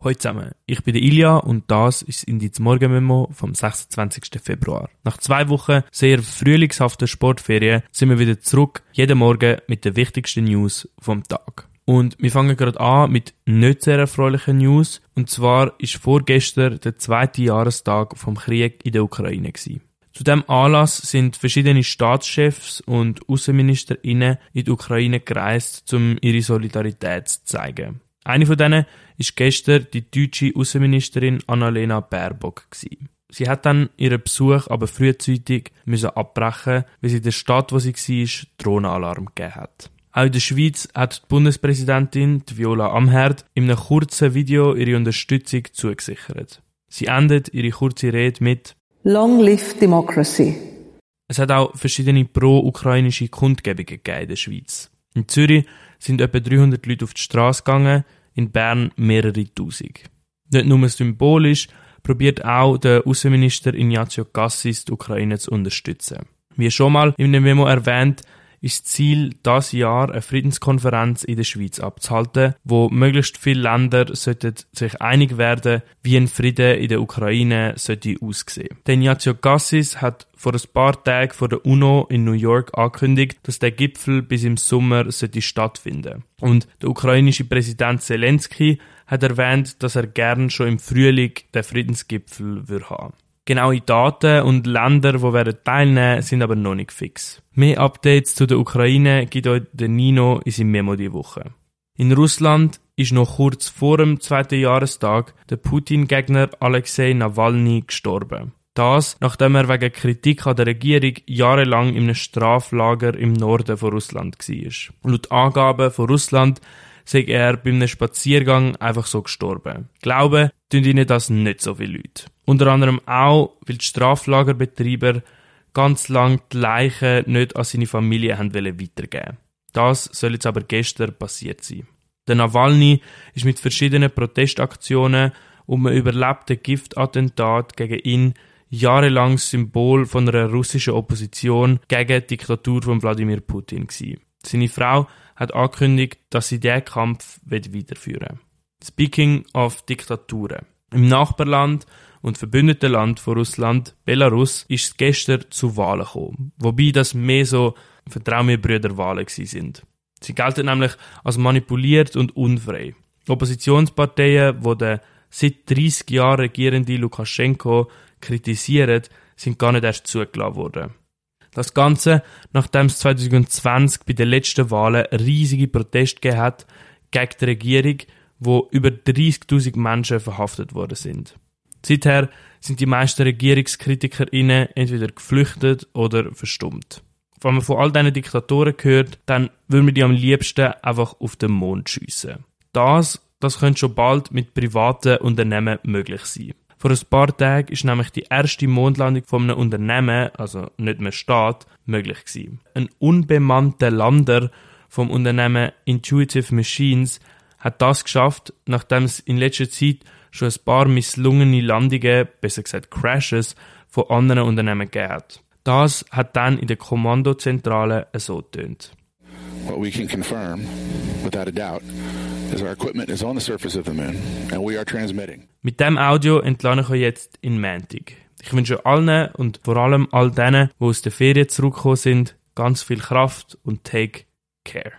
Hallo zusammen, ich bin der Ilja und das ist das Indiz Morgenmemo vom 26. Februar. Nach zwei Wochen sehr frühlingshafter Sportferien sind wir wieder zurück, jeden Morgen mit den wichtigsten News vom Tag. Und wir fangen gerade an mit nicht sehr erfreulichen News. Und zwar ist vorgestern der zweite Jahrestag vom Krieg in der Ukraine gewesen. Zu dem Anlass sind verschiedene Staatschefs und Außenministerinnen in die Ukraine gereist, um ihre Solidarität zu zeigen. Eine von denen ist gestern die deutsche Außenministerin Annalena Baerbock gewesen. Sie hat dann ihren Besuch aber frühzeitig müssen abbrechen, weil sie der Stadt, wo sie war, Drohnenalarm gegeben hat. Auch in der Schweiz hat die Bundespräsidentin die Viola Amherd in einem kurzen Video ihre Unterstützung zugesichert. Sie endet ihre kurze Rede mit Long live democracy. Es hat auch verschiedene pro-ukrainische Kundgebungen gegeben in der Schweiz. In Zürich sind etwa 300 Leute auf die Straße gegangen, in Bern mehrere Tausend. Nicht nur symbolisch, probiert auch der Außenminister Ignazio Cassis die Ukraine zu unterstützen. Wie schon mal in dem Memo erwähnt, ist das Ziel, das Jahr eine Friedenskonferenz in der Schweiz abzuhalten, wo möglichst viele Länder sich einig werden, wie ein Frieden in der Ukraine sollte aussehen. Der Ignazio Cassis hat vor ein paar Tagen vor der UNO in New York angekündigt, dass der Gipfel bis im Sommer sollte stattfinden. Und der ukrainische Präsident Zelensky hat erwähnt, dass er gern schon im Frühling den Friedensgipfel würde haben. Genaue Daten und Länder, die werden teilnehmen, sind aber noch nicht fix. Mehr Updates zu der Ukraine gibt euch der Nino in seinem Memo die Woche. In Russland ist noch kurz vor dem zweiten Jahrestag der Putin-Gegner Alexei Nawalny gestorben. Das, nachdem er wegen Kritik an der Regierung jahrelang in einem Straflager im Norden von Russland war. Laut Angaben von Russland sei er bei einem Spaziergang einfach so gestorben. Glauben tun ihnen das nicht so viele Leute. Unter anderem auch, weil die Straflagerbetreiber ganz lang die Leichen nicht an seine Familie haben weitergeben Das soll jetzt aber gestern passiert sein. Der Nawalny ist mit verschiedenen Protestaktionen um ein überlebtes Giftattentat gegen ihn jahrelang Symbol von einer russischen Opposition gegen die Diktatur von Wladimir Putin gewesen. Seine Frau hat angekündigt, dass sie diesen Kampf weiterführen will. Speaking of Diktaturen. Im Nachbarland und verbündeten Land von Russland, Belarus, ist es gestern zu Wahlen gekommen. Wobei das mehr so Vertrau mir Brüder Wahlen sind. Sie gelten nämlich als manipuliert und unfrei. Oppositionsparteien, die den seit 30 Jahren regierende Lukaschenko kritisieren, sind gar nicht erst zugelassen worden. Das Ganze, nachdem es 2020 bei den letzten Wahlen riesige Proteste gegeben hat gegen die Regierung, wo über 30.000 Menschen verhaftet worden sind. Seither sind die meisten RegierungskritikerInnen entweder geflüchtet oder verstummt. Wenn man von all diesen Diktatoren hört, dann würde man die am liebsten einfach auf den Mond schiessen. Das, das könnte schon bald mit privaten Unternehmen möglich sein. Vor ein paar Tagen ist nämlich die erste Mondlandung von einem Unternehmen, also nicht mehr Staat, möglich gewesen. Ein unbemannter Lander vom Unternehmen Intuitive Machines hat das geschafft, nachdem es in letzter Zeit schon ein paar misslungene Landungen, besser gesagt Crashes, von anderen Unternehmen gegeben. Das hat dann in der Kommandozentrale so tönt. What we can confirm, without a doubt, Mit dem Audio entlasse ich euch jetzt in Mantic. Ich wünsche allen und vor allem all denen, die aus der Ferien zurückgekommen sind, ganz viel Kraft und take care.